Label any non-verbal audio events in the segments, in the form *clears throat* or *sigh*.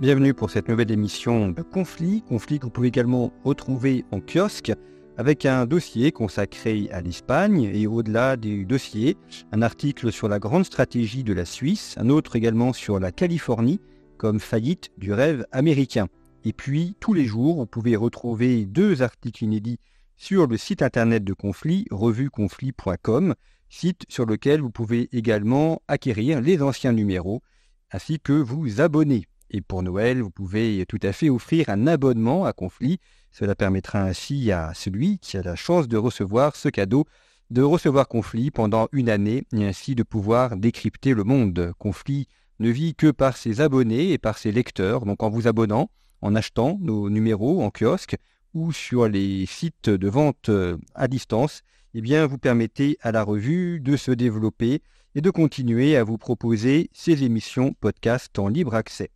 Bienvenue pour cette nouvelle émission de Conflit. Conflit que vous pouvez également retrouver en kiosque avec un dossier consacré à l'Espagne et au-delà du dossier, un article sur la grande stratégie de la Suisse, un autre également sur la Californie comme faillite du rêve américain. Et puis, tous les jours, vous pouvez retrouver deux articles inédits sur le site internet de Conflit, revueconflit.com, site sur lequel vous pouvez également acquérir les anciens numéros ainsi que vous abonner. Et pour Noël, vous pouvez tout à fait offrir un abonnement à Conflit. Cela permettra ainsi à celui qui a la chance de recevoir ce cadeau de recevoir Conflit pendant une année et ainsi de pouvoir décrypter le monde. Conflit ne vit que par ses abonnés et par ses lecteurs. Donc en vous abonnant, en achetant nos numéros en kiosque ou sur les sites de vente euh, à distance, eh bien vous permettez à la revue de se développer et de continuer à vous proposer ces émissions podcast en libre accès.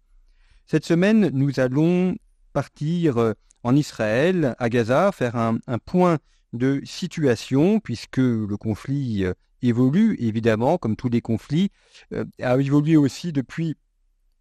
Cette semaine, nous allons partir euh, en Israël, à Gaza, faire un, point de situation, puisque le conflit euh, évolue, évidemment, comme tous les conflits, euh, a évolué aussi depuis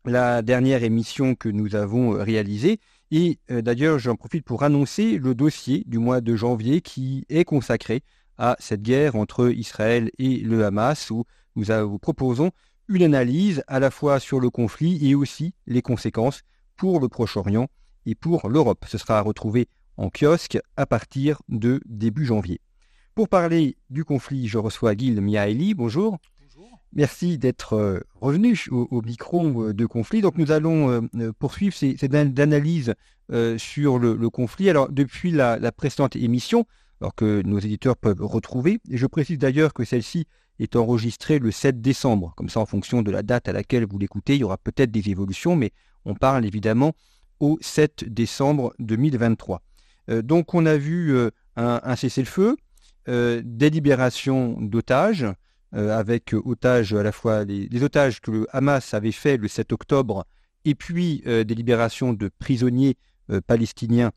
la dernière émission que nous avons réalisée. Et d'ailleurs, j'en profite pour annoncer le dossier du mois de janvier qui est consacré à cette guerre entre Israël et le Hamas, où nous vous proposons une analyse à la fois sur le conflit et aussi les conséquences pour le Proche-Orient et pour l'Europe. Ce sera à retrouver en kiosque à partir de début janvier. Pour parler du conflit, je reçois Gil Miaeli. Bonjour. Bonjour. Merci d'être euh, revenu au, micro euh, de conflit. Donc nous allons euh, poursuivre cette analyse sur le, conflit. Alors depuis la, la précédente émission, alors que nos éditeurs peuvent retrouver, et je précise d'ailleurs que celle-ci est enregistré le 7 décembre. Comme ça, en fonction de la date à laquelle vous l'écoutez, il y aura peut-être des évolutions, mais on parle évidemment au 7 décembre 2023. Euh, donc on a vu euh, un, cessez-le-feu, euh, des libérations d'otages, avec otages à la fois les, otages que le Hamas avait fait le 7 octobre, et puis des libérations de prisonniers palestiniens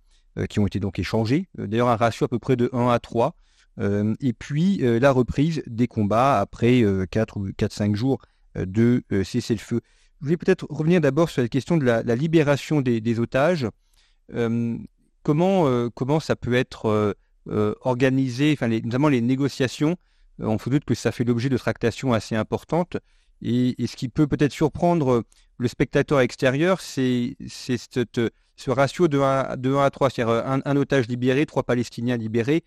qui ont été donc échangés. D'ailleurs un ratio à peu près de 1 à 3. Euh, et puis euh, la reprise des combats après 4 euh, ou 4-5 jours de cessez-le-feu. Je voulais peut-être revenir d'abord sur la question de la, libération des, otages. comment, comment ça peut être organisé, enfin, notamment les négociations? On se doute que ça fait l'objet de tractations assez importantes. Et, ce qui peut peut-être surprendre le spectateur extérieur, c'est ce ratio de 1, de 1 à 3, c'est-à-dire un, otage libéré, trois Palestiniens libérés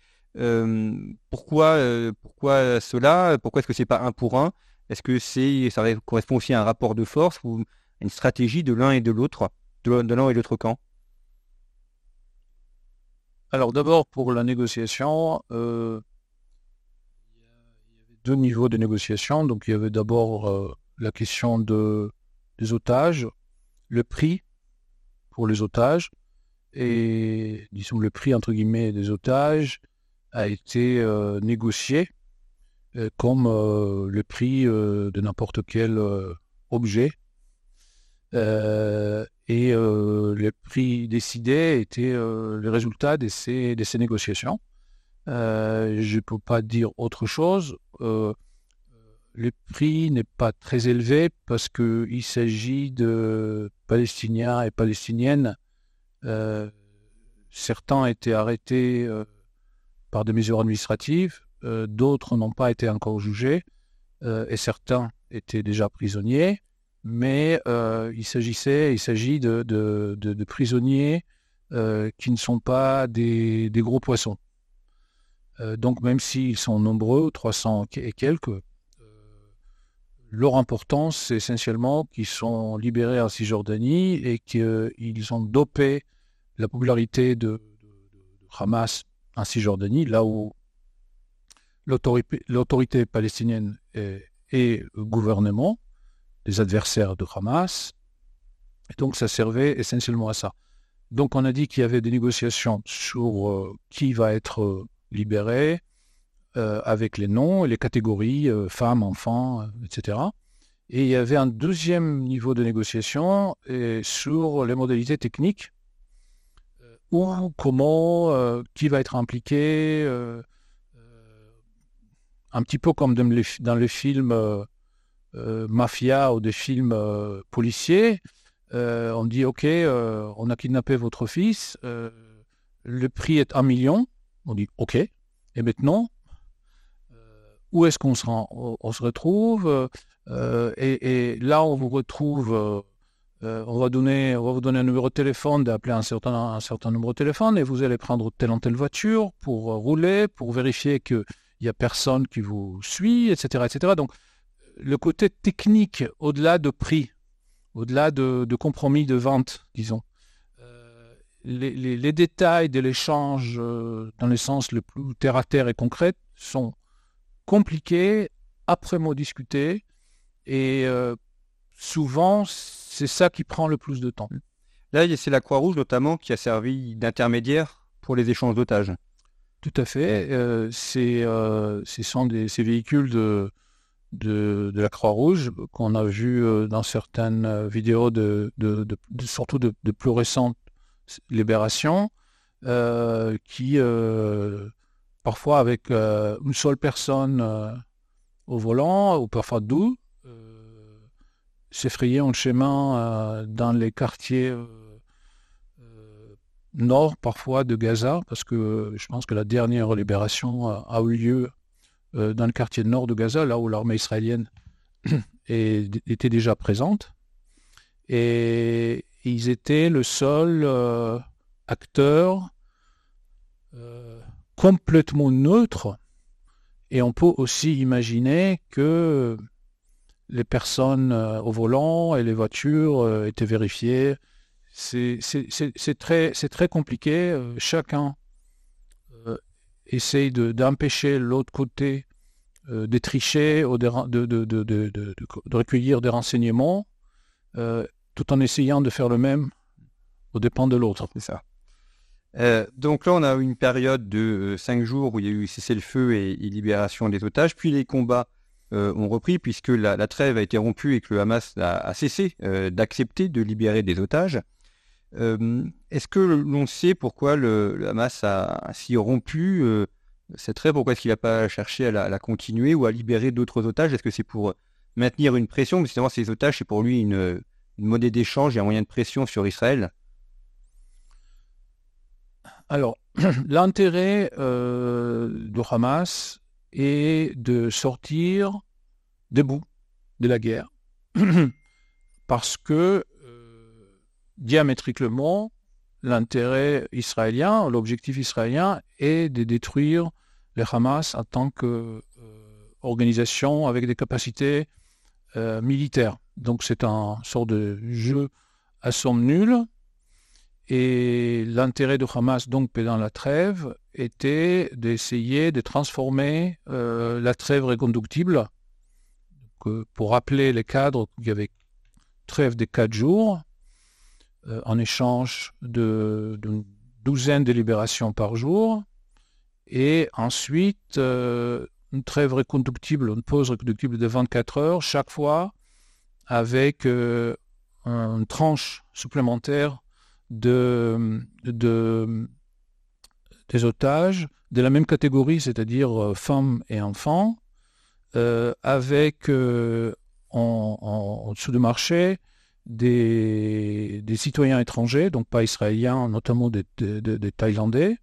pourquoi, pourquoi cela? Pourquoi est-ce que c'est pas un pour un? Est-ce que c'est, ça correspond aussi à un rapport de force ou une stratégie de l'un et de l'autre, de l'un et de l'autre camp? Alors d'abord pour la négociation, il y avait deux niveaux de négociation. Donc il y avait d'abord la question de, des otages, le prix pour les otages et disons le prix entre guillemets des otages a été euh, négocié euh, comme euh, le prix de n'importe quel objet. et le prix décidé était le résultat de ces, de ces négociations. je ne peux pas dire autre chose. le prix n'est pas très élevé parce qu'il s'agit de Palestiniens et Palestiniennes. certains étaient arrêtés par des mesures administratives, euh, d'autres n'ont pas été encore jugés, euh, et certains étaient déjà prisonniers, mais euh, il s'agissait, il s'agit de, prisonniers qui ne sont pas des, des gros poissons. donc même s'ils sont nombreux, 300 et quelques, leur importance, c'est essentiellement qu'ils sont libérés en Cisjordanie et qu'ils ont dopé la popularité de Hamas Cisjordanie, là où, l'autorité palestinienne et, le gouvernement, des adversaires de Hamas. Et donc ça servait essentiellement à ça. Donc on a dit qu'il y avait des négociations sur euh, qui va être euh, libéré, euh, avec les noms et les catégories, femmes, enfants, etc. Et il y avait un deuxième niveau de négociation sur les modalités techniques, où, comment, qui va être impliqué, un petit peu comme dans les, films mafia ou des films policiers. Euh, on dit OK, euh, on a kidnappé votre fils, euh, le prix est un million. On dit OK. Et maintenant, où est-ce qu'on se, on, se retrouve et, là, on vous retrouve. On, va donner, on va vous donner un numéro de téléphone, d'appeler un certain, un certain de téléphone et vous allez prendre telle ou telle voiture pour rouler, pour vérifier qu'il n'y a personne qui vous suit, etc., etc. Donc, le côté technique, au-delà de prix, au-delà de, compromis de vente, disons. Euh, les, détails de l'échange, euh, dans le sens le plus terre-à-terre et concret, sont compliqués, après-mot discutés, et euh, souvent, c'est ça qui prend le plus de temps. Là, c'est la Croix-Rouge notamment qui a servi d'intermédiaire pour les échanges d'otages. Tout à fait. c'est, ce sont des, ces véhicules de, de, la Croix-Rouge qu'on a vu euh, dans certaines euh, vidéos, de, surtout de, plus récentes libérations, euh, qui parfois avec une seule personne au volant, ou parfois deux, s'effrayer un chemin dans les quartiers nord parfois de Gaza, parce que je pense que la dernière libération a eu lieu euh, dans le quartier nord de Gaza, là où l'armée israélienne *clears throat* était déjà présente. Et ils étaient le seul euh, acteur euh, complètement neutre. Et on peut aussi imaginer que les personnes au volant et les voitures étaient vérifiées. C'est très, compliqué. Chacun essaye d'empêcher l'autre côté euh, de tricher ou de, recueillir des renseignements, euh, tout en essayant de faire le même au dépens de l'autre. C'est ça. Euh, donc là, on a eu une période de cinq jours où il y a eu cessez-le-feu et, libération des otages, puis les combats ont repris puisque la, trêve a été rompue et que le Hamas a, cessé d'accepter de libérer des otages. Est-ce que l'on sait pourquoi le, Hamas a ainsi rompu cette trêve? Pourquoi est-ce qu'il n'a pas cherché à la, continuer ou à libérer d'autres otages? Est-ce que c'est pour maintenir une pression? Justement, ces otages, c'est pour lui une, monnaie d'échange et un moyen de pression sur Israël. Alors, *clears throat* l'intérêt euh, de Hamas est de sortir debout de la guerre. *clears throat* Parce que diamétriquement, l'intérêt israélien, l'objectif israélien est de détruire le Hamas en tant qu'organisation avec des capacités euh, militaires. Donc c'est un sort de jeu à somme nulle. Et l'intérêt de Hamas, donc, pendant la trêve, était d'essayer de transformer euh, la trêve reconductible. pour rappeler les cadres, il y avait trêve de quatre jours, euh, en échange d'une douzaine de libérations par jour. Et ensuite, euh, une trêve reconductible, une pause reconductible de 24 heures chaque fois avec euh, une tranche supplémentaire de, de, des otages de la même catégorie, c'est-à-dire femmes et enfants, avec en, en, dessous du marché des, citoyens étrangers, donc pas israéliens, notamment des, Thaïlandais,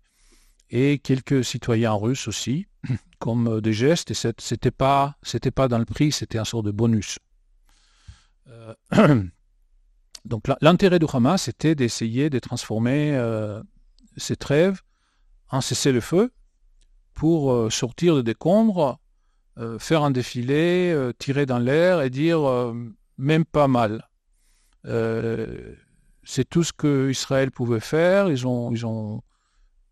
et quelques citoyens russes aussi, *clears throat* comme euh, des gestes, et c'était pas, pas dans le prix, c'était un sort de bonus. Euh, *clears throat* donc l'intérêt du Hamas, c'était d'essayer de transformer euh, ces trêves en cessez-le-feu pour sortir de décombres, faire un défilé, tirer dans l'air et dire même pas mal. Euh, c'est tout ce que Israël pouvait faire. Ils ont, ils ont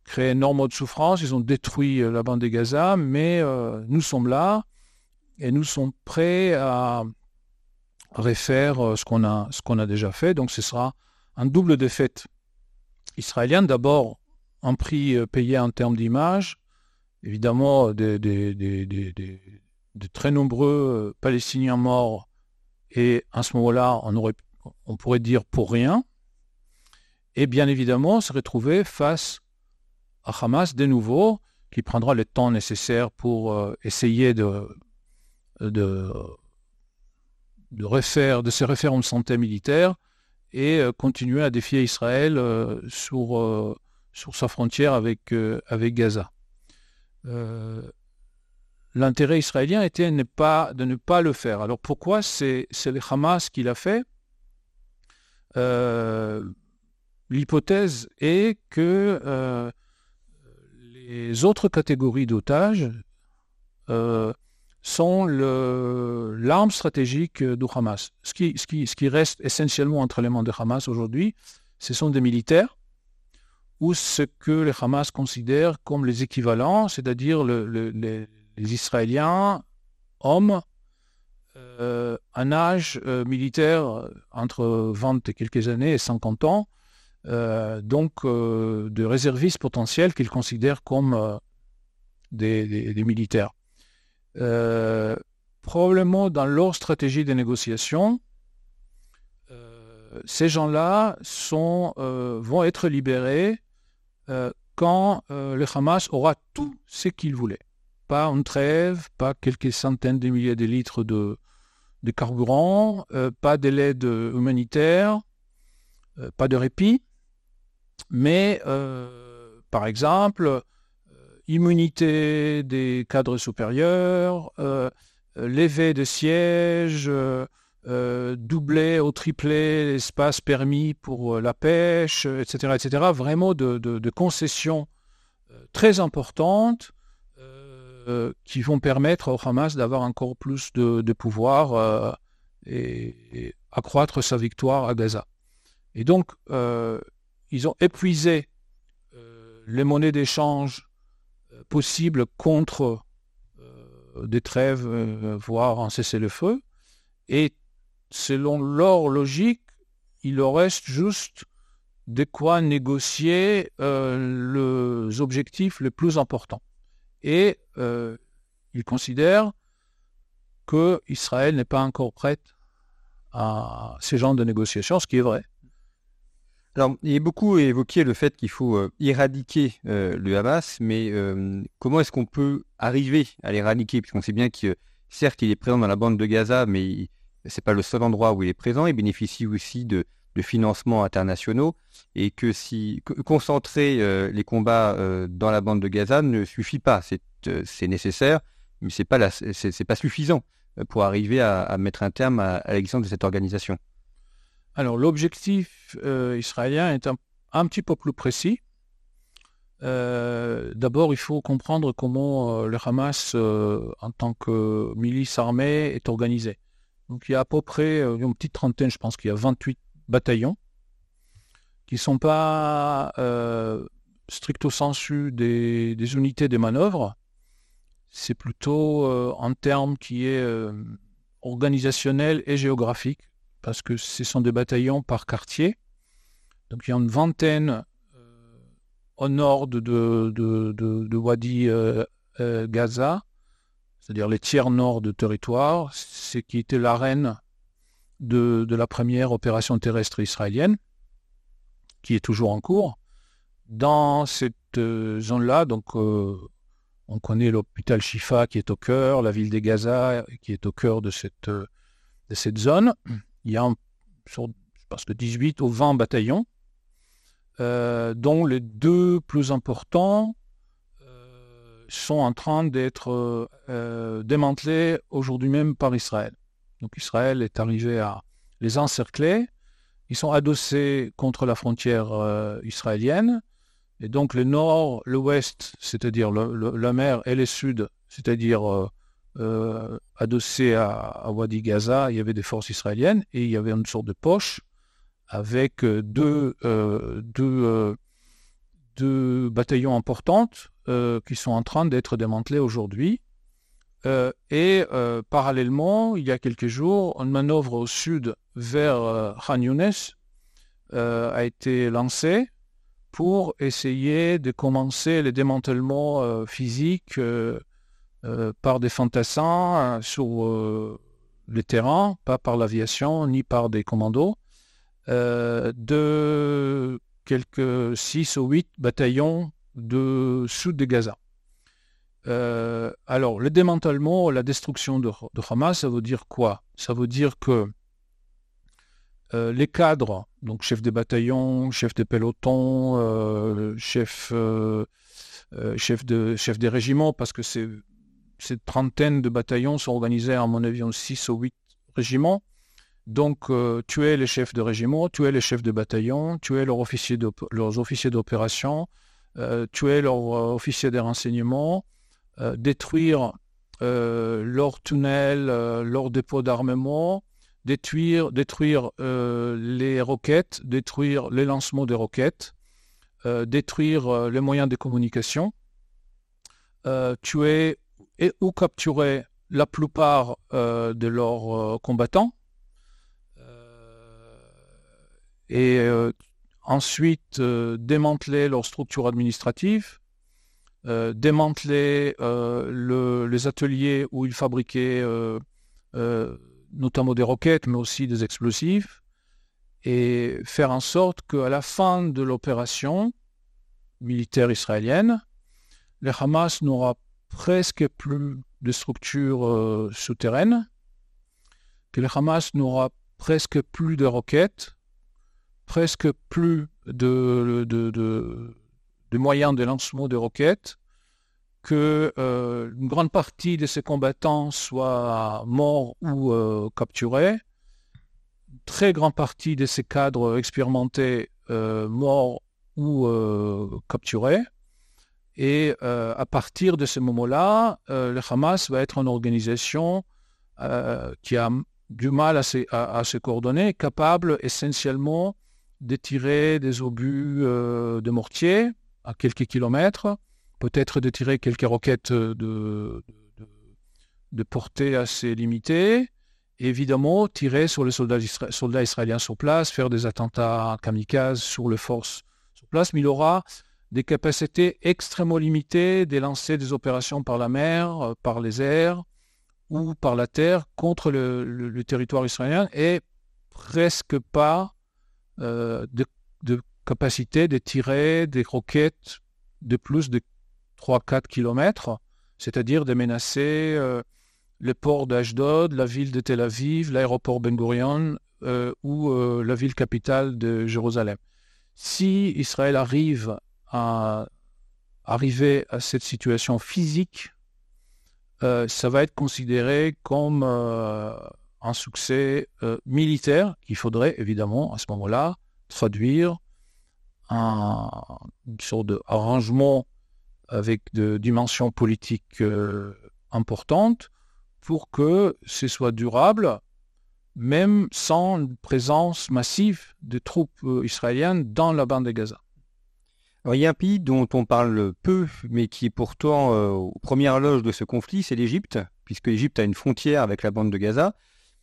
créé énormément de souffrance, ils ont détruit la bande de Gaza, mais nous sommes là et nous sommes prêts à refaire ce qu'on a, ce qu'on a déjà fait. Donc ce sera un double défaite israélienne. D'abord, un prix payé en termes d'image, évidemment de très nombreux Palestiniens morts et à ce moment-là, on, on pourrait dire pour rien. Et bien évidemment, se retrouver face à Hamas de nouveau, qui prendra le temps nécessaire pour euh, essayer de, de, refaire, de se santé militaire et euh, continuer à défier Israël euh, sur, sur sa frontière avec, avec Gaza l'intérêt israélien était de ne, pas, de ne pas le faire. Alors pourquoi c'est le Hamas qui l'a fait? Euh, L'hypothèse est que euh, les autres catégories d'otages euh, sont l'arme stratégique du Hamas. Ce qui, reste essentiellement entre les mains de Hamas aujourd'hui, ce sont des militaires ou ce que le Hamas considère comme les équivalents, c'est-à-dire les Israéliens, hommes, euh, un âge euh, militaire euh, entre 20 et quelques années et 50 ans, donc de réservistes potentiels qu'ils considèrent comme des, militaires. Probablement dans leur stratégie de négociation, ces gens-là vont être libérés quand le Hamas aura tout ce qu'il voulait. Pas une trêve, pas quelques centaines de milliers de litres de, de carburant, euh, pas de l'aide humanitaire, euh, pas de répit, mais euh, par exemple, immunité des cadres supérieurs, levée de sièges, doubler ou tripler l'espace permis pour la pêche, etc., etc. Vraiment de, concessions très importantes euh, qui vont permettre au Hamas d'avoir encore plus de, pouvoir euh, et, accroître sa victoire à Gaza. Et donc, euh, ils ont épuisé les monnaies d'échange possibles contre des trêves, voire un cessez-le-feu. Et selon leur logique, il leur reste juste de quoi négocier les objectifs les plus importants et euh, il considère que Israël n'est pas encore prête à ces genres de négociations, ce qui est vrai. Alors, il est beaucoup évoqué le fait qu'il faut euh, éradiquer euh, le Hamas, mais comment est-ce qu'on peut arriver à l'éradiquer? Puisqu'on sait bien que, certes, il est présent dans la bande de Gaza, mais ce n'est pas le seul endroit où il est présent. Il bénéficie aussi de, financements internationaux et que si concentrer euh, les combats euh, dans la bande de Gaza ne suffit pas. C'est euh, nécessaire, mais c'est pas c'est pas suffisant pour arriver à, mettre un terme à, l'existence de cette organisation. Alors l'objectif israélien est un, petit peu plus précis. D'abord, il faut comprendre comment le Hamas, en tant que milice armée, est organisé. Donc il y a à peu près une petite trentaine, je pense qu'il y a 28 bataillons qui ne sont pas euh, stricto sensu des, unités de manœuvre. C'est plutôt euh, en termes qui est euh, organisationnel et géographique, parce que ce sont des bataillons par quartier. Donc il y a une vingtaine au nord de, de, Wadi Gaza, c'est-à-dire les tiers nord de territoire, ce qui était l'arène de, la première opération terrestre israélienne, qui est toujours en cours. Dans cette euh, zone-là, donc euh, on connaît l'hôpital Shifa qui est au cœur, la ville de Gaza qui est au cœur de cette, euh, de cette zone. Il y a sur, que 18 ou 20 bataillons, dont les deux plus importants sont en train d'être démantelés aujourd'hui même par Israël. Donc Israël est arrivé à les encercler. Ils sont adossés contre la frontière euh, israélienne. Et donc le nord, l'ouest, c'est-à-dire la mer, et le sud, c'est-à-dire euh, euh, adossés à, Wadi Gaza, il y avait des forces israéliennes et il y avait une sorte de poche avec deux, deux, de bataillons importantes qui sont en train d'être démantelés aujourd'hui. et parallèlement, il y a quelques jours, une manœuvre au sud vers Khan Younes a été lancée pour essayer de commencer le démantèlement physique par des fantassins sur le terrain, pas par l'aviation ni par des commandos, de quelques 6 ou 8 bataillons de sud de Gaza. Euh, alors, le démantèlement, la destruction de, Hamas, ça veut dire quoi? Ça veut dire que euh, les cadres, donc chefs des bataillons, chefs des pelotons, euh, chefs, chef de, chef des régiments, parce que ces, cette trentaine de bataillons sont organisés, à mon avis, en 6 ou 8 régiments, donc, euh, tuer les chefs de régiment, tuer les chefs de bataillon, tuer leurs officiers d'opération, euh, tuer leurs euh, officiers des renseignements, détruire leurs tunnels, leurs dépôts d'armement, détruire, détruire les roquettes, détruire les lancements des roquettes, détruire les moyens de communication, tuer et ou capturer la plupart de leurs combattants. Et euh, ensuite euh, démanteler leur structure administrative, euh, démanteler les ateliers où ils fabriquaient notamment des roquettes, mais aussi des explosifs, et faire en sorte qu'à la fin de l'opération militaire israélienne, le Hamas n'aura presque plus de structures souterraines, que le Hamas n'aura presque plus de roquettes, presque plus de, moyens de lancement de roquettes, que euh, une grande partie de ces combattants soient morts ou euh, capturés, une très grande partie de ces cadres expérimentés euh, morts ou capturés. Et à partir de ce moment-là, le Hamas va être une organisation qui a du mal à se, coordonner, capable essentiellement de tirer des obus euh, de mortier à quelques kilomètres, peut-être de tirer quelques roquettes de, portée assez limitée, évidemment tirer sur les soldats, soldats, israéliens sur place, faire des attentats kamikazes sur les forces sur place, mais il aura des capacités extrêmement limitées de lancer des opérations par la mer, euh, par les airs ou par la terre contre le, territoire israélien et presque pas euh, de, capacité de tirer des roquettes de plus de 3-4 km, c'est-à-dire de menacer euh, le port d'Ashdod, la ville de Tel Aviv, l'aéroport Ben Gurion ou la ville capitale de Jérusalem. Si Israël arrive arriver à cette situation physique, ça va être considéré comme un succès euh, militaire qu'il faudrait évidemment à ce moment-là traduire en une sorte d'arrangement avec de dimensions politiques euh, importantes pour que ce soit durable, même sans une présence massive de troupes euh, israéliennes dans la bande de Gaza. Il y a un pays dont on parle peu, mais qui est pourtant aux premières loges de ce conflit, c'est l'Égypte, puisque l'Égypte a une frontière avec la bande de Gaza.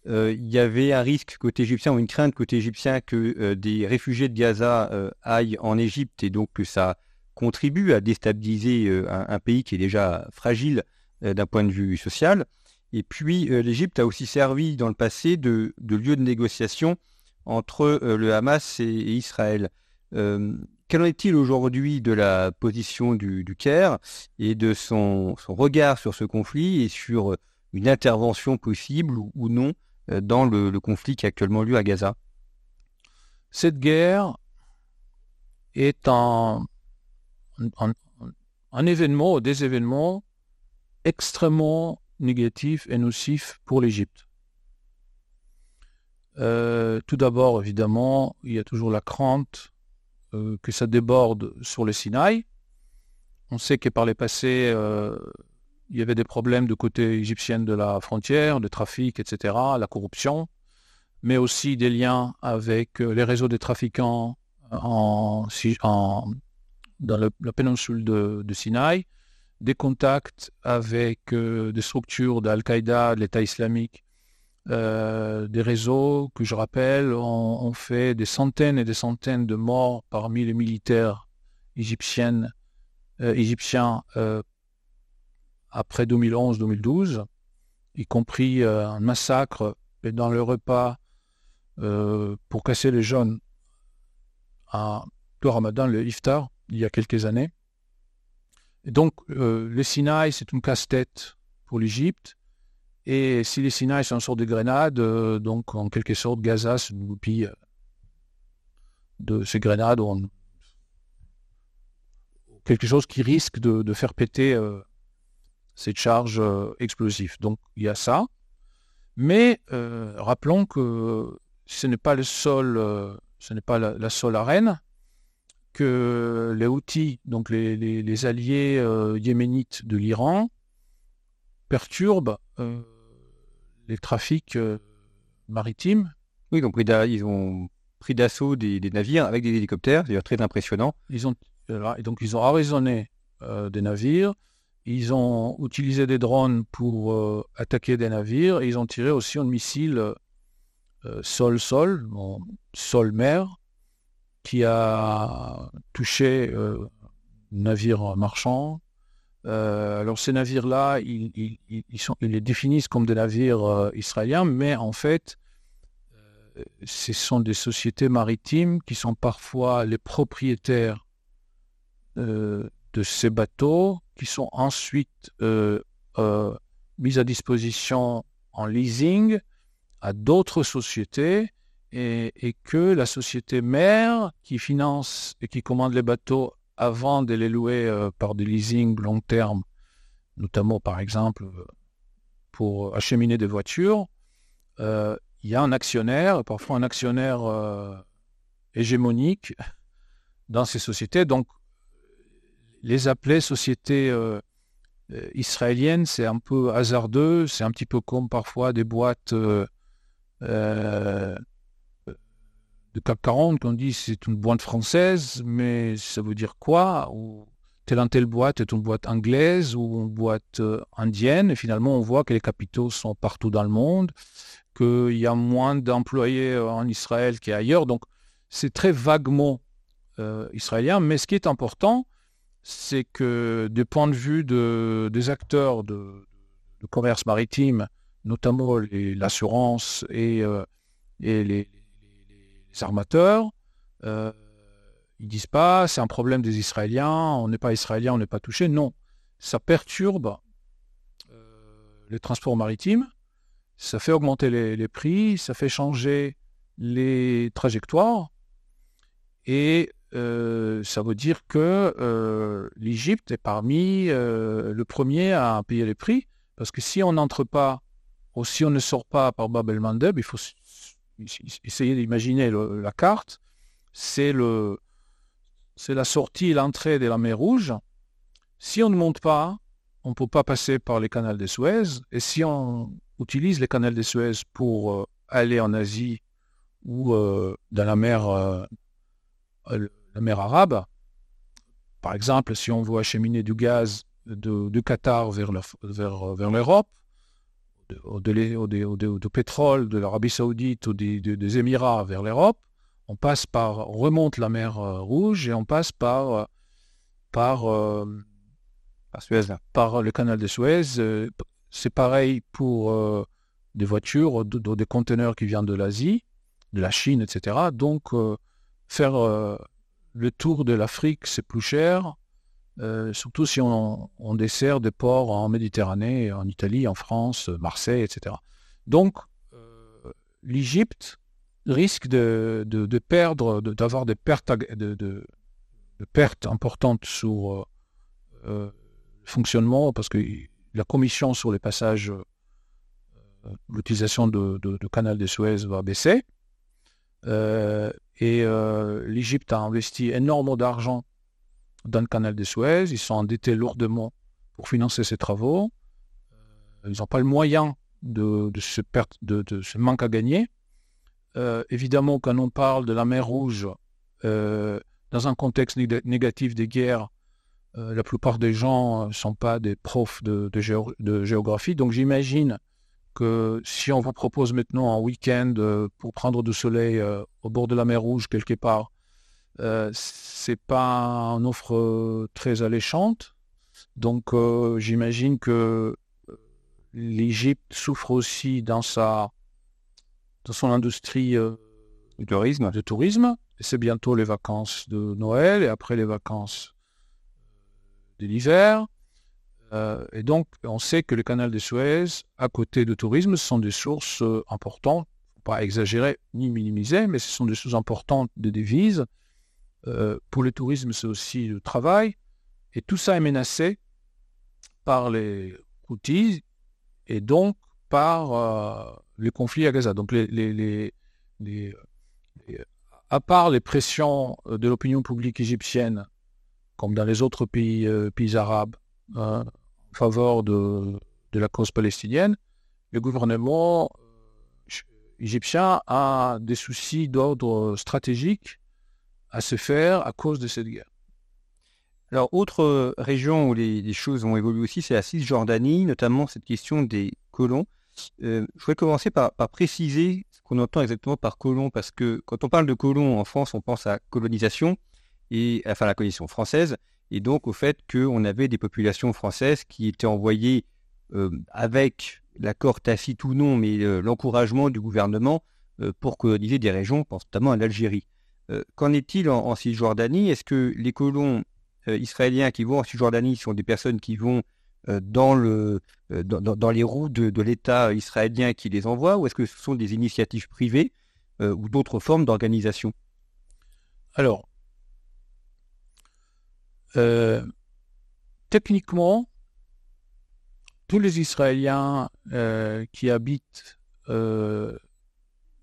Euh, il y avait un risque côté égyptien ou une crainte côté égyptien que euh, des réfugiés de Gaza euh, aillent en Égypte et donc que ça contribue à déstabiliser un, pays qui est déjà fragile d'un point de vue social. Et puis l'Égypte a aussi servi dans le passé de, lieu de négociation entre le Hamas et, Israël. En est-il aujourd'hui de la position du, Caire et de son, regard sur ce conflit et sur une intervention possible ou non euh, dans le, conflit qui a actuellement lieu à Gaza? Cette guerre est un, un, événement, des événements extrêmement négatifs et nocifs pour l'Égypte. Euh, tout d'abord, évidemment, il y a toujours la crainte euh, que ça déborde sur le Sinaï. On sait que par les passés, il y avait des problèmes de côté égyptien de la frontière, de trafic, etc., la corruption, mais aussi des liens avec euh, les réseaux des trafiquants en, dans la péninsule de, Sinaï, des contacts avec des structures d'Al-Qaïda, de l'État islamique, des réseaux que je rappelle ont, fait des centaines et des centaines de morts parmi les militaires égyptiennes, égyptiens après 2011-2012, y compris un massacre dans le repas pour casser les jeunes à le Ramadan, le Iftar, il y a quelques années. Et donc, euh, le Sinaï, c'est une casse-tête pour l'Égypte. Et si les Sinaï sont une sorte de grenade, euh, donc en quelque sorte, Gaza se goupille euh, de ces grenades, quelque chose qui risque de, faire péter cette charge explosive. Donc, il y a ça. Mais rappelons que ce n'est pas le ce n'est pas la seule arène que les outils, donc les, alliés euh, yéménites de l'Iran, perturbent euh, les trafics euh, maritimes. Oui, donc ils ont pris d'assaut des, navires avec des hélicoptères, c'est très impressionnant. Ils ont, donc ils ont arraisonné des navires, ils ont utilisé des drones pour attaquer des navires, et ils ont tiré aussi un missile sol-sol, sol-mer, qui a touché euh, navires marchands. Euh, alors ces navires-là, ils, les définissent comme des navires euh, israéliens, mais en fait, ce sont des sociétés maritimes qui sont parfois les propriétaires de ces bateaux, qui sont ensuite mis à disposition en leasing à d'autres sociétés et, que la société mère qui finance et qui commande les bateaux avant de les louer euh, par des leasing long terme, notamment par exemple euh, pour acheminer des voitures, euh, il y a un actionnaire, parfois un actionnaire hégémonique dans ces sociétés. Donc, les appeler sociétés israéliennes, c'est un peu hasardeux, c'est un petit peu comme parfois des boîtes de CAC 40 qu'on dit c'est une boîte française, mais ça veut dire quoi? Ou telle telle boîte est une boîte anglaise ou une boîte euh, indienne. Et finalement, on voit que les capitaux sont partout dans le monde, qu'il y a moins d'employés euh, en Israël qu'ailleurs. Donc, c'est très vaguement euh, israélien. Mais ce qui est important, c'est que du point de vue de, des acteurs de, commerce maritime, notamment l'assurance et, et les les armateurs. Euh, ils disent pas c'est un problème des Israéliens, on n'est pas Israélien, on n'est pas touché. Non, ça perturbe euh, le transport maritime, ça fait augmenter les, prix, ça fait changer les trajectoires. Et euh, ça veut dire que euh, l'Égypte est parmi le premier à payer les prix, parce que si on n'entre pas, ou si on ne sort pas par Bab el-Mandeb, il faut essayez d'imaginer la carte, c'est le c'est la sortie et l'entrée de la mer Rouge. Si on ne monte pas, on ne peut pas passer par les canaux de Suez. Et si on utilise les canaux de Suez pour euh, aller en Asie ou euh, dans la mer, euh, la mer Arabe, par exemple, si on veut acheminer du gaz de, du Qatar vers l'Europe, de, pétrole de l'Arabie Saoudite ou des, Émirats vers l'Europe, on passe par, remonte la mer euh, Rouge et on passe par, euh, par, euh, par, le canal de Suez. c'est pareil pour des voitures, des conteneurs qui viennent de l'Asie, de la Chine, etc. Donc, faire le tour de l'Afrique, c'est plus cher. Euh, surtout si on, dessert des ports en Méditerranée, en Italie, en France, Marseille, etc. Donc, euh, l'Égypte risque de, perdre, d'avoir des pertes, importantes sur euh, le fonctionnement, parce que la commission sur les passages, l'utilisation de, canal de Suez va baisser. et l'Égypte a investi énormément d'argent dans le canal de Suez. Ils sont endettés lourdement pour financer ces travaux. Euh, ils n'ont pas le moyen de, ce, perte, de, manque à gagner. Euh, évidemment, quand on parle de la mer Rouge, euh, dans un contexte négatif des guerres, la plupart des gens ne sont pas des profs de géographie. Donc j'imagine que si on vous propose maintenant un week-end pour prendre du soleil au bord de la mer Rouge quelque part, euh, c'est pas une offre très alléchante. Donc j'imagine que l'Égypte souffre aussi dans sa dans son industrie tourisme. De tourisme. C'est bientôt les vacances de Noël et après les vacances de l'hiver. Euh, et donc, on sait que le canal de Suez, à côté du tourisme, sont des sources euh, importantes, faut pas exagérer ni minimiser, mais ce sont des sources importantes de devises. Euh, pour le tourisme, c'est aussi le travail. Et tout ça est menacé par les Houthis et donc par le conflit à Gaza. Donc, à part les pressions de l'opinion publique égyptienne, comme dans les autres pays, pays arabes, hein, en faveur de, la cause palestinienne, le gouvernement euh, égyptien a des soucis d'ordre stratégique à se faire à cause de cette guerre. Alors, autre région où les, choses ont évolué aussi, c'est la Cisjordanie, notamment cette question des colons. Euh, je voudrais commencer par, préciser ce qu'on entend exactement par colon, parce que quand on parle de colon en France, on pense à colonisation, et enfin la colonisation française, et donc au fait qu'on avait des populations françaises qui étaient envoyées euh, avec l'accord tacite ou non, mais euh, l'encouragement du gouvernement euh, pour coloniser des régions, pense notamment à l'Algérie. Qu'en est-il en, Cisjordanie? Est-ce que les colons israéliens qui vont en Cisjordanie sont des personnes qui vont dans, le, dans, les roues de, l'État israélien qui les envoie, ou est-ce que ce sont des initiatives privées ou d'autres formes d'organisation? Alors, euh, techniquement, tous les Israéliens euh, qui habitent euh,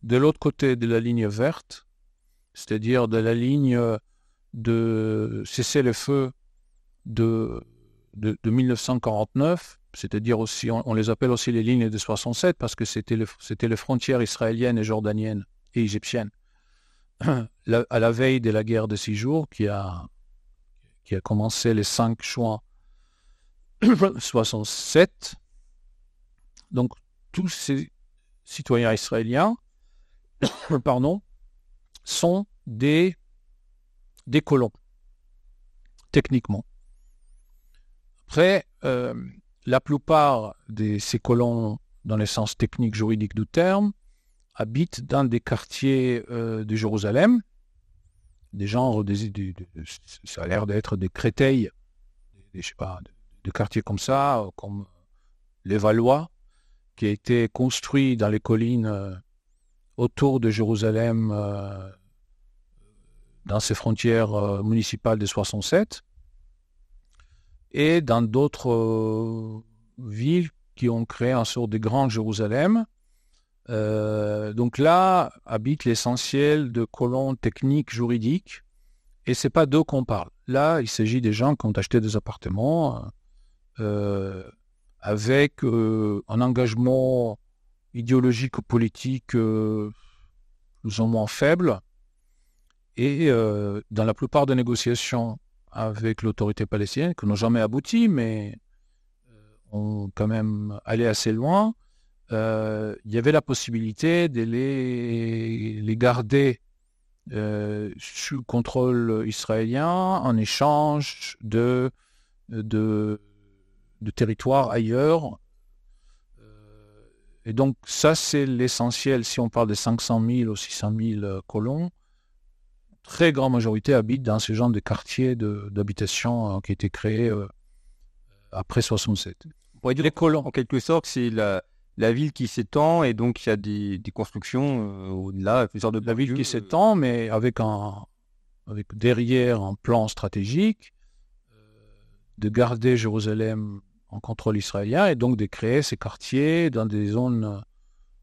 de l'autre côté de la ligne verte, c'est-à-dire de la ligne de cesser le feu de, de, 1949, c'est-à-dire aussi, on, les appelle aussi les lignes de 67 parce que c'était les frontières israéliennes et jordaniennes et égyptiennes. *clears throat* à la veille de la guerre de six jours qui a qui a commencé le 5 juin *clears throat* 67. Donc, tous ces citoyens israéliens *clears throat* pardon, sont des, colons, techniquement. Après, euh, la plupart de ces colons, dans le sens technique juridique du terme, habitent dans des quartiers euh, de Jérusalem, des gens, des, ça a l'air d'être des créteils, des, je sais quartiers comme ça, comme les Valois, qui a été construit dans les collines euh, autour de Jérusalem, euh, dans ses frontières euh, municipales de 67, et dans d'autres villes qui ont créé un sort de grand Jérusalem, euh, donc là habite l'essentiel de colons techniques juridiques, et c'est pas d'eux qu'on parle. Là, il s'agit des gens qui ont acheté des appartements euh, avec euh, un engagement idéologique ou politique plus ou moins faible, et dans la plupart des négociations avec l'autorité palestinienne, qui n'ont jamais abouti, mais ont quand même allé assez loin, euh, il y avait la possibilité de les, les garder euh, sous contrôle israélien en échange de, de, de territoires ailleurs. Euh, et donc ça, c'est l'essentiel. Si on parle de 500 000 ou 600 000 colons, très grande majorité habitent dans ce genre de quartiers d'habitation qui a été créés après 67. les colons, en quelque sorte, c'est la la ville qui s'étend et donc il y a des, constructions euh, au-delà, plusieurs de La ville qui s'étend, mais avec un avec derrière un plan stratégique euh, de garder Jérusalem en contrôle israélien et donc de créer ces quartiers dans des zones euh,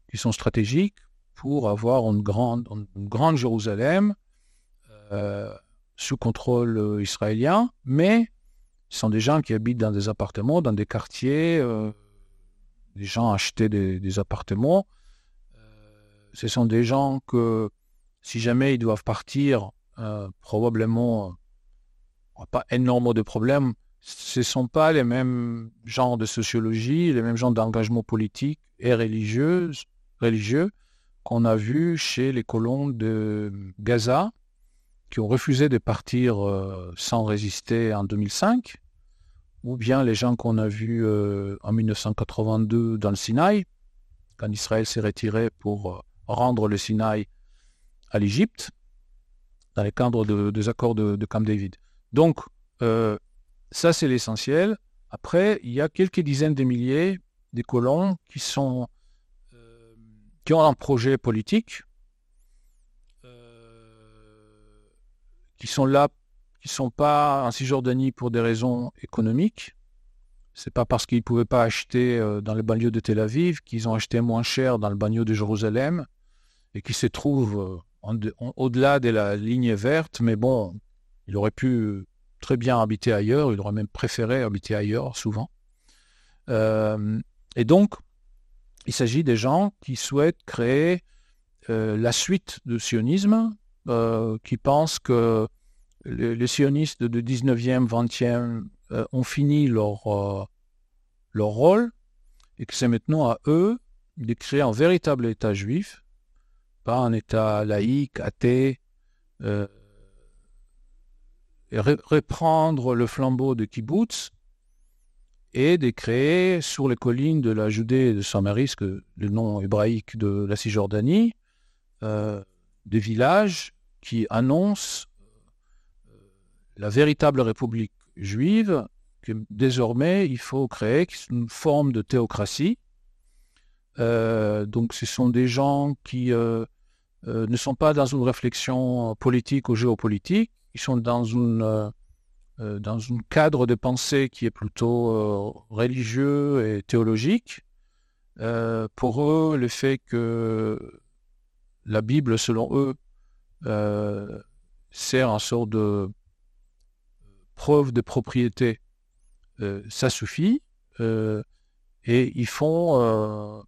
qui sont stratégiques pour avoir une grande, Jérusalem sous contrôle israélien, mais ce sont des gens qui habitent dans des appartements, dans des quartiers des gens achetaient des, appartements. Euh, ce sont des gens que, si jamais ils doivent partir probablement pas énormément de problèmes. Ce ne sont pas les mêmes genres de sociologie, les mêmes genres d'engagement politique et religieux, religieux qu'on a vu chez les colons de Gaza, qui ont refusé de partir sans résister en 2005, ou bien les gens qu'on a vus en 1982 dans le Sinaï, quand Israël s'est retiré pour rendre le Sinaï à l'Égypte, dans les cadres des accords de, Camp David. Donc, euh, ça c'est l'essentiel. Après, il y a quelques dizaines de milliers de colons qui sont euh, qui ont un projet politique, euh, qui sont là, qui ne sont pas en Cisjordanie pour des raisons économiques, c'est pas parce qu'ils ne pouvaient pas acheter euh, dans le banlieue de Tel Aviv qu'ils ont acheté moins cher dans le banlieue de Jérusalem et qui se trouvent au-delà de la ligne verte. Mais bon, il aurait pu très bien habiter ailleurs, il aurait même préféré habiter ailleurs souvent. Euh, et donc, il s'agit des gens qui souhaitent créer la suite du sionisme, qui pensent que les, sionistes du 19e, 20e euh, ont fini leur, euh, leur rôle et que c'est maintenant à eux de créer un véritable État juif, pas un État laïque, athée, euh, reprendre le flambeau de kibbutz et de créer sur les collines de la Judée et de Samaris, que le nom hébraïque de la Cisjordanie, des villages qui annoncent la véritable république juive que désormais il faut créer une forme de théocratie. Euh, donc ce sont des gens qui euh, euh, ne sont pas dans une réflexion politique ou géopolitique, ils sont dans, une, dans un cadre de pensée qui est plutôt religieux et théologique. pour eux, le fait que la Bible, selon eux, sert en sorte de preuve de propriété, euh, ça suffit. Euh, et ils font euh,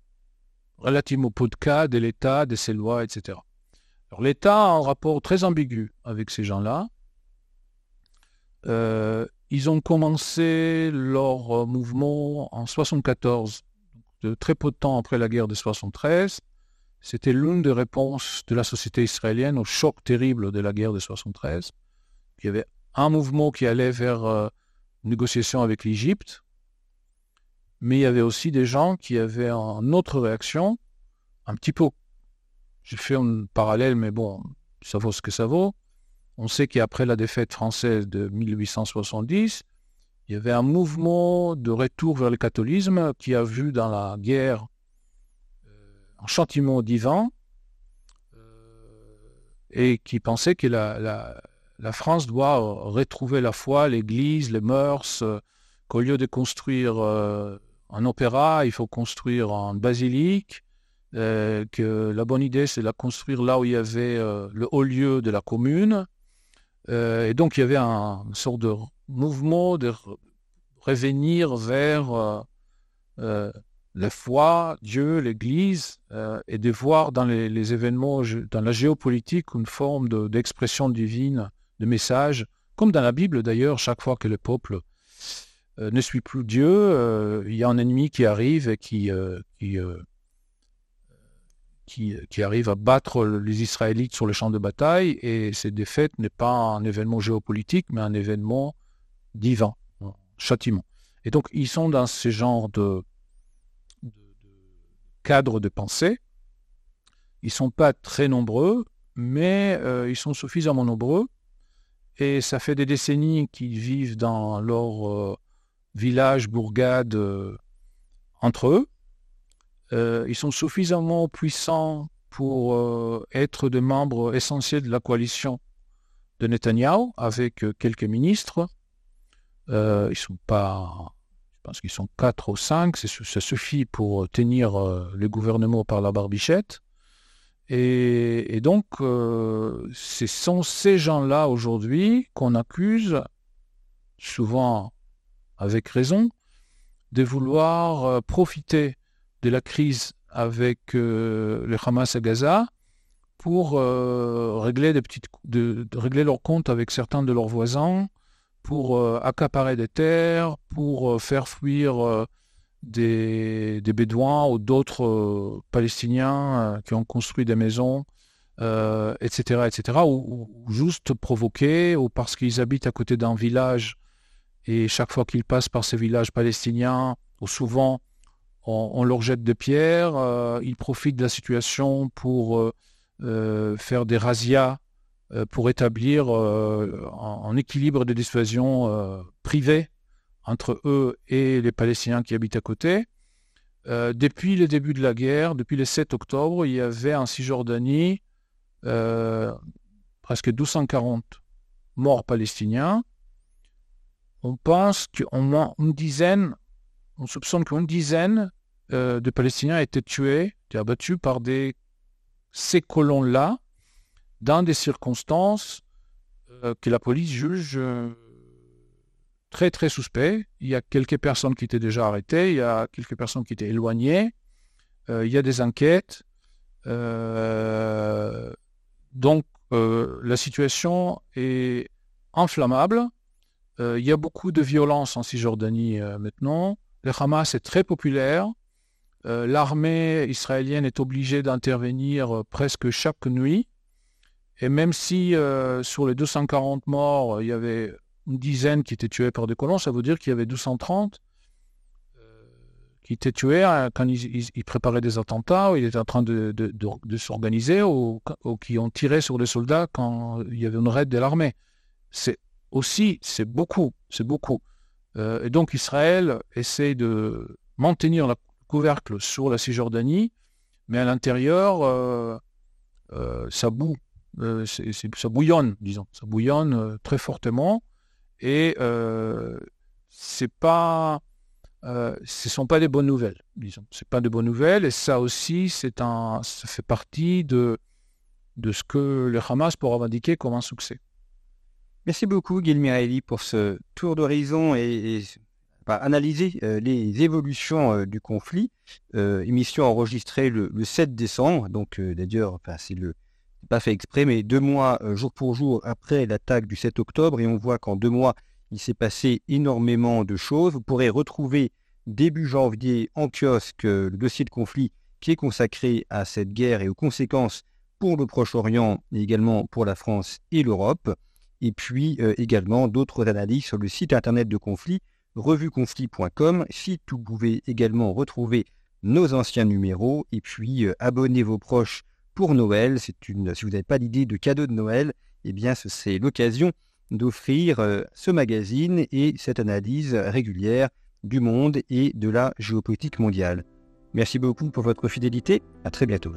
relativement peu de cas de l'État, de ses lois, etc. L'État a un rapport très ambigu avec ces gens-là. Ils ont commencé leur mouvement en 74, de très peu de temps après la guerre de 73. C'était l'une des réponses de la société israélienne au choc terrible de la guerre de 73. Il y avait un mouvement qui allait vers euh, négociation avec l'Égypte, mais il y avait aussi des gens qui avaient une autre réaction, un petit peu. J'ai fait un parallèle, mais bon, ça vaut ce que ça vaut. On sait qu'après la défaite française de 1870, il y avait un mouvement de retour vers le catholicisme qui a vu dans la guerre euh, un châtiment divin euh, et qui pensait que la, France doit euh, retrouver la foi, l'Église, les mœurs, qu'au lieu de construire un opéra, il faut construire un basilique, que la bonne idée, c'est de la construire là où il y avait le haut lieu de la commune. Et donc, il y avait un, une sorte de mouvement de revenir vers la foi, Dieu, l'Église, et de voir dans les, événements, dans la géopolitique, une forme d'expression divine de messages, comme dans la Bible d'ailleurs, chaque fois que le peuple euh, ne suit plus Dieu, euh, il y a un ennemi qui arrive et qui, euh, qui, qui, arrive à battre les Israélites sur le champ de bataille, et cette défaite n'est pas un événement géopolitique, mais un événement divin, un châtiment. Et donc, ils sont dans ce genre de, de, cadre de pensée. Ils ne sont pas très nombreux, mais ils sont suffisamment nombreux et ça fait des décennies qu'ils vivent dans leur euh, village, bourgade, euh, entre eux. Euh, ils sont suffisamment puissants pour être des membres essentiels de la coalition de Netanyahou, avec quelques ministres. ils sont pas, je pense qu'ils sont quatre ou cinq, ça suffit pour tenir le gouvernement par la barbichette. Et, donc, euh, ce sont ces gens-là aujourd'hui qu'on accuse, souvent avec raison, de vouloir euh, profiter de la crise avec euh, le Hamas à Gaza pour de, régler leurs comptes avec certains de leurs voisins, pour accaparer des terres, pour faire fuir des, Bédouins ou d'autres Palestiniens qui ont construit des maisons, etc., etc., ou, juste provoquer, ou parce qu'ils habitent à côté d'un village et chaque fois qu'ils passent par ces villages palestiniens, ou souvent on, leur jette des pierres, ils profitent de la situation pour faire des razzias pour établir un, équilibre de dissuasion privée entre eux et les Palestiniens qui habitent à côté. Euh, depuis le début de la guerre, depuis le 7 octobre, il y avait en Cisjordanie euh, presque 240 morts palestiniens. On pense qu'au moins une dizaine, on soupçonne qu'une dizaine euh, de Palestiniens tués, été abattus par des, ces colons-là, dans des circonstances que la police juge très très suspect. Il y a quelques personnes qui étaient déjà arrêtées, il y a quelques personnes qui étaient éloignées, euh, il y a des enquêtes. Euh, donc euh, la situation est inflammable. il y a beaucoup de violence en Cisjordanie maintenant. Le Hamas est très populaire. L'armée israélienne est obligée d'intervenir presque chaque nuit. Et même si sur les 240 morts, il y avait une dizaine qui étaient tués par des colons, ça veut dire qu'il y avait 230 euh, qui étaient tués hein, quand ils, préparaient des attentats, ou ils étaient en train de, s'organiser, ou, qui ont tiré sur des soldats quand il y avait une raid de l'armée. C'est aussi, c'est beaucoup, c'est beaucoup. Euh, et donc Israël essaie de maintenir le couvercle sur la Cisjordanie, mais à l'intérieur, euh, ça boue, ça bouillonne, disons, ça bouillonne très fortement. Et euh, c'est pas, euh, ce sont pas des bonnes nouvelles, disons. C'est pas de bonnes nouvelles. Et ça aussi, c'est un, ça fait partie de, de ce que le Hamas pourra indiquer comme un succès. Merci beaucoup, Gilles pour ce tour d'horizon et, analyser euh, les évolutions euh, du conflit. émission enregistrée le, 7 décembre, donc d'ailleurs, c'est le pas fait exprès, mais deux mois, euh, jour pour jour, après l'attaque du 7 octobre, et on voit qu'en deux mois, il s'est passé énormément de choses. Vous pourrez retrouver début janvier en kiosque euh, le dossier de conflit qui est consacré à cette guerre et aux conséquences pour le Proche-Orient, et également pour la France et l'Europe. Et puis euh, également d'autres analyses sur le site internet de conflit, revueconflit.com, site où vous pouvez également retrouver nos anciens numéros. Et puis abonnez vos proches pour Noël. Si vous n'avez pas l'idée de cadeau de Noël, eh bien, c'est l'occasion d'offrir euh, ce magazine et cette analyse régulière du monde et de la géopolitique mondiale. Merci beaucoup pour votre fidélité. À très bientôt.